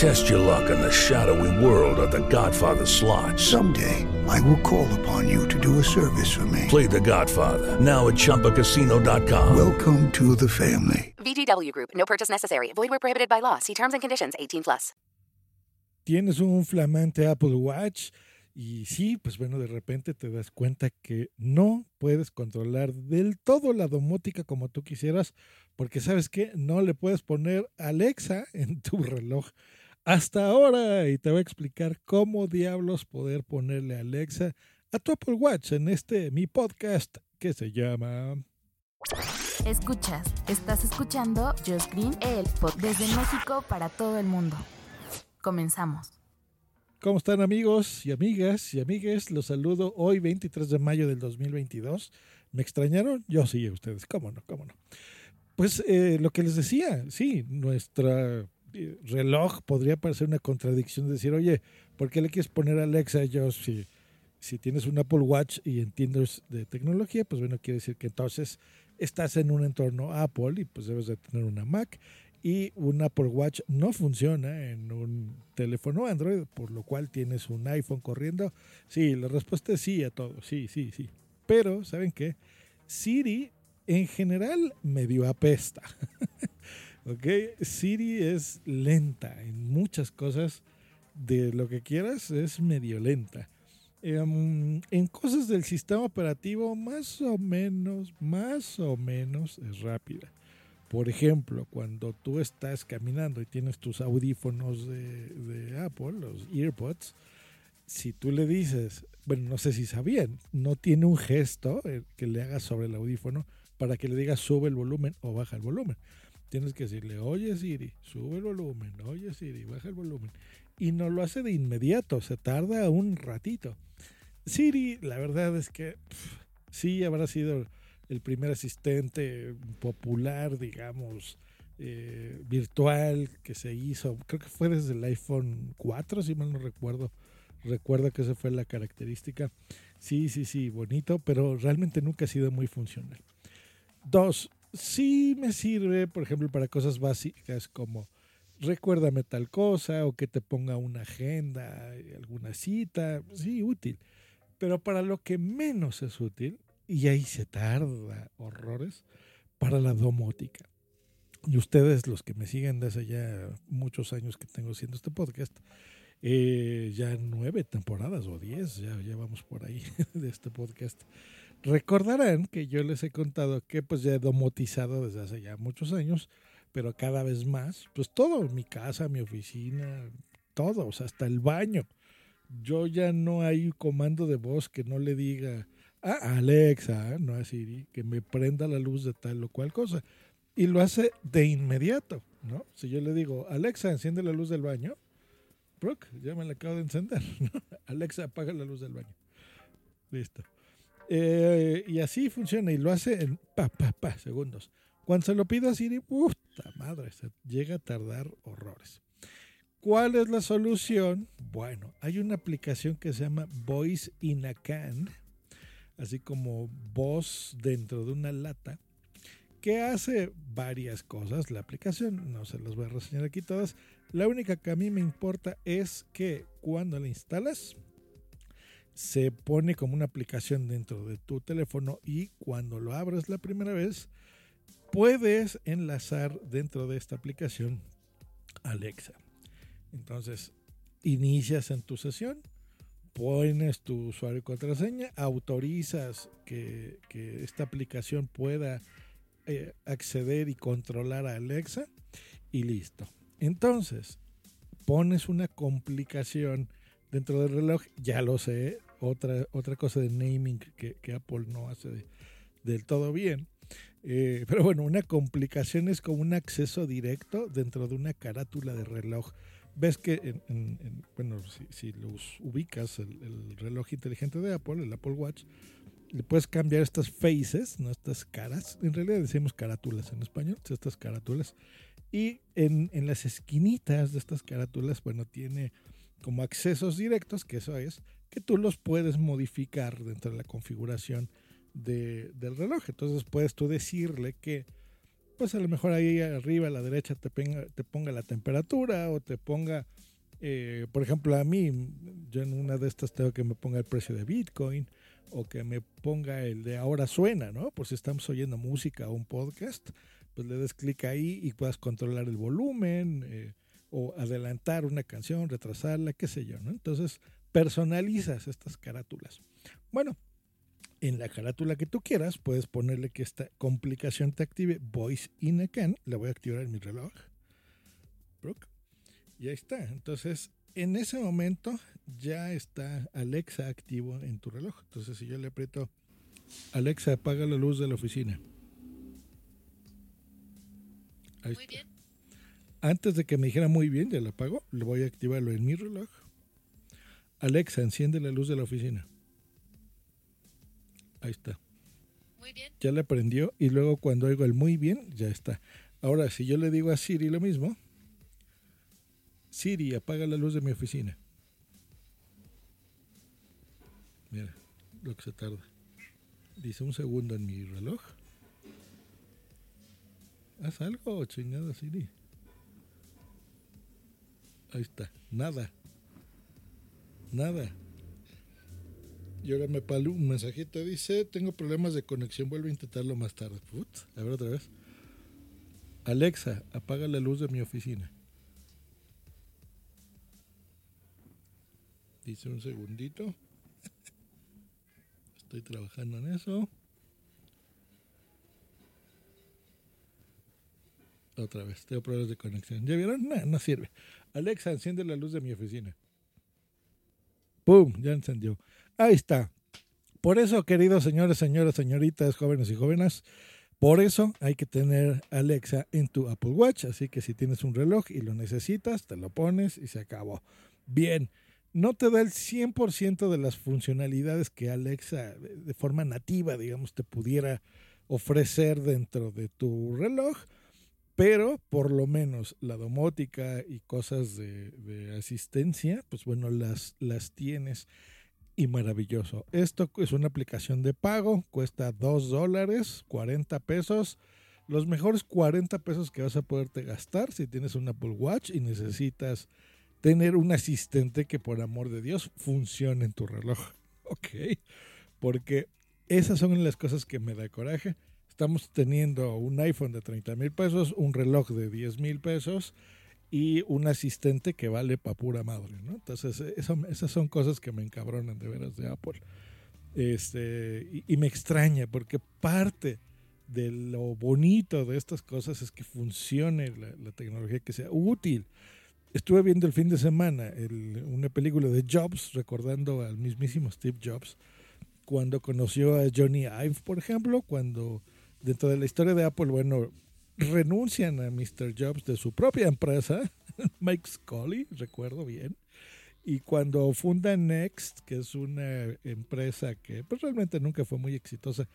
Test your luck in the shadowy world of The Godfather slot. Someday, I will call upon you to do a service for me. Play The Godfather now at ChumbaCasino.com. Welcome to the family. VGW Group. No purchase necessary. Void where prohibited by law. See terms and conditions. 18 plus. Tienes un flamante Apple Watch y sí, pues bueno, de repente te das cuenta que no puedes controlar del todo la domótica como tú quisieras, porque sabes que no le puedes poner Alexa en tu reloj hasta ahora y te voy a explicar cómo diablos poder ponerle Alexa a tu Apple Watch en este mi podcast que se llama Escuchas, estás escuchando Just Green, el podcast desde México para todo el mundo. Comenzamos. ¿Cómo están amigos y amigas y amigues? Los saludo hoy 23 de mayo del 2022. ¿Me extrañaron? Yo sí, a ustedes. ¿Cómo no? ¿Cómo no? Pues eh, lo que les decía, sí, nuestra reloj podría parecer una contradicción de decir, oye, ¿por qué le quieres poner Alexa? Yo, si, si tienes un Apple Watch y entiendes de tecnología, pues bueno, quiere decir que entonces estás en un entorno Apple y pues debes de tener una Mac y un Apple Watch no funciona en un teléfono Android, por lo cual tienes un iPhone corriendo. Sí, la respuesta es sí a todo, sí, sí, sí. Pero, ¿saben qué? Siri en general medio apesta. ¿Ok? Siri es lenta en muchas cosas de lo que quieras, es medio lenta. Em, en cosas del sistema operativo, más o menos, más o menos es rápida. Por ejemplo, cuando tú estás caminando y tienes tus audífonos de, de Apple, los EarPods, si tú le dices, bueno, no sé si sabían, no tiene un gesto eh, que le hagas sobre el audífono para que le digas sube el volumen o baja el volumen. Tienes que decirle, oye Siri, sube el volumen, oye Siri, baja el volumen. Y no lo hace de inmediato, se tarda un ratito. Siri, la verdad es que sí habrá sido el primer asistente popular, digamos, eh, virtual que se hizo. Creo que fue desde el iPhone 4, si mal no recuerdo. Recuerdo que esa fue la característica. Sí, sí, sí, bonito, pero realmente nunca ha sido muy funcional. Dos, sí me sirve, por ejemplo, para cosas básicas como recuérdame tal cosa o que te ponga una agenda, alguna cita, sí, útil. Pero para lo que menos es útil, y ahí se tarda horrores, para la domótica. Y ustedes, los que me siguen desde ya muchos años que tengo haciendo este podcast, eh, ya nueve temporadas o diez, ya, ya vamos por ahí de este podcast. Recordarán que yo les he contado que pues ya he domotizado desde hace ya muchos años, pero cada vez más, pues todo, mi casa, mi oficina, todo, hasta el baño. Yo ya no hay comando de voz que no le diga a Alexa, no a Siri, que me prenda la luz de tal o cual cosa. Y lo hace de inmediato, ¿no? Si yo le digo, Alexa, enciende la luz del baño, Brooke, ya me la acabo de encender. ¿no? Alexa, apaga la luz del baño. Listo. Eh, y así funciona y lo hace en pa, segundos. Cuando se lo pido a Siri, puta madre, llega a tardar horrores. ¿Cuál es la solución? Bueno, hay una aplicación que se llama Voice in a Can, así como voz dentro de una lata, que hace varias cosas. La aplicación, no se las voy a reseñar aquí todas. La única que a mí me importa es que cuando la instalas, se pone como una aplicación dentro de tu teléfono y cuando lo abres la primera vez, puedes enlazar dentro de esta aplicación Alexa. Entonces, inicias en tu sesión, pones tu usuario y contraseña, autorizas que, que esta aplicación pueda eh, acceder y controlar a Alexa y listo. Entonces, pones una complicación dentro del reloj, ya lo sé, otra, otra cosa de naming que, que Apple no hace de, del todo bien. Eh, pero bueno, una complicación es como un acceso directo dentro de una carátula de reloj. Ves que, en, en, en, bueno, si, si, los ubicas, el, el, reloj inteligente de Apple, el Apple Watch, le puedes cambiar estas faces, no estas caras, en realidad decimos carátulas en español, estas carátulas, y en, en las esquinitas de estas carátulas, bueno, tiene como accesos directos, que eso es, que tú los puedes modificar dentro de la configuración de- del reloj. Entonces puedes tú decirle que, pues a lo mejor ahí arriba a la derecha te, ponga- te ponga la temperatura o te ponga, eh, por ejemplo, a mí, yo en una de estas tengo que me ponga el precio de Bitcoin o que me ponga el de ahora suena, ¿no? Por si estamos oyendo música o un podcast, pues le des clic ahí y puedas controlar el volumen eh, o adelantar una canción, retrasarla, qué sé yo, ¿no? Entonces personalizas estas carátulas. Bueno, en la carátula que tú quieras, puedes ponerle que esta complicación te active Voice in Again. La voy a activar en mi reloj. Brooke. Y ahí está. Entonces, en ese momento ya está Alexa activo en tu reloj. Entonces, si yo le aprieto Alexa, apaga la luz de la oficina. Ahí Muy está. bien. Antes de que me dijera muy bien, ya lo apago, le voy a activarlo en mi reloj. Alexa, enciende la luz de la oficina. Ahí está. Muy bien. Ya le prendió y luego cuando oigo el muy bien, ya está. Ahora, si yo le digo a Siri lo mismo, Siri, apaga la luz de mi oficina. Mira, lo que se tarda. Dice un segundo en mi reloj. Haz algo, chingada Siri. Ahí está, nada. Nada. Y ahora me palo un mensajito. Dice, tengo problemas de conexión, vuelve a intentarlo más tarde. A ver otra vez. Alexa, apaga la luz de mi oficina. Dice un segundito. Estoy trabajando en eso. Otra vez, tengo problemas de conexión. ¿Ya vieron? No, no sirve. Alexa, enciende la luz de mi oficina. ¡Pum! Ya encendió. Ahí está. Por eso, queridos señores, señoras, señoritas, jóvenes y jóvenes, por eso hay que tener Alexa en tu Apple Watch. Así que si tienes un reloj y lo necesitas, te lo pones y se acabó. Bien, no te da el 100% de las funcionalidades que Alexa de forma nativa, digamos, te pudiera ofrecer dentro de tu reloj, pero por lo menos la domótica y cosas de, asistencia, pues bueno, las, las tienes y maravilloso. Esto es una aplicación de pago, cuesta 2 dólares, 40 pesos. Los mejores 40 pesos que vas a poderte gastar si tienes un Apple Watch y necesitas tener un asistente que por amor de Dios funcione en tu reloj. Ok, porque esas son las cosas que me da coraje. Estamos teniendo un iPhone de 30 mil pesos, un reloj de 10 mil pesos y un asistente que vale pa' pura madre, ¿no? Entonces, eso- esas son cosas que me encabronan de veras de Apple. Este, y, y me extraña porque parte de lo bonito de estas cosas es que funcione la, la tecnología, que sea útil. Estuve viendo el fin de semana el- una película de Jobs, recordando al mismísimo Steve Jobs, cuando conoció a Johnny Ive, por ejemplo, cuando dentro de la historia de Apple, bueno, renuncian a Mr. Jobs de su propia empresa, Mike Scully, recuerdo bien, y cuando funda Next, que es una empresa que pues, realmente nunca fue muy exitosa,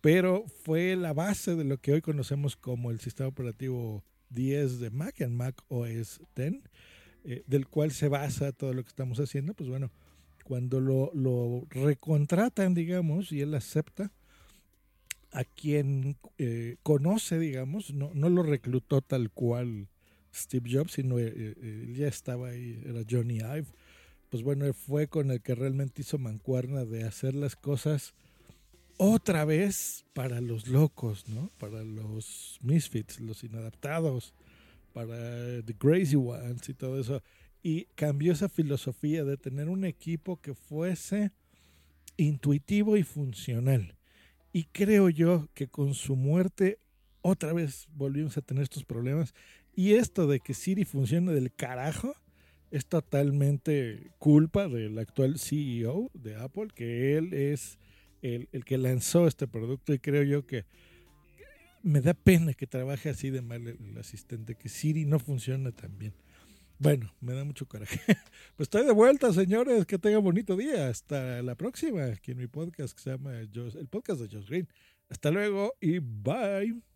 pero fue la base de lo que hoy conocemos como el sistema operativo 10 de Mac, en Mac OS 10, eh, del cual se basa todo lo que estamos haciendo, pues bueno, cuando lo, lo recontratan, digamos, y él acepta, a quien eh, conoce, digamos, no, no lo reclutó tal cual Steve Jobs, sino eh, eh, ya estaba ahí, era Johnny Ive. Pues bueno, fue con el que realmente hizo mancuerna de hacer las cosas otra vez para los locos, ¿no? Para los misfits, los inadaptados, para The Crazy Ones y todo eso. Y cambió esa filosofía de tener un equipo que fuese intuitivo y funcional. Y creo yo que con su muerte otra vez volvimos a tener estos problemas. Y esto de que Siri funcione del carajo es totalmente culpa del actual CEO de Apple, que él es el, el que lanzó este producto y creo yo que me da pena que trabaje así de mal el, el asistente, que Siri no funciona tan bien. Bueno, me da mucho coraje. Pues estoy de vuelta, señores. Que tengan bonito día. Hasta la próxima, aquí en mi podcast que se llama el podcast de Josh Green. Hasta luego y bye.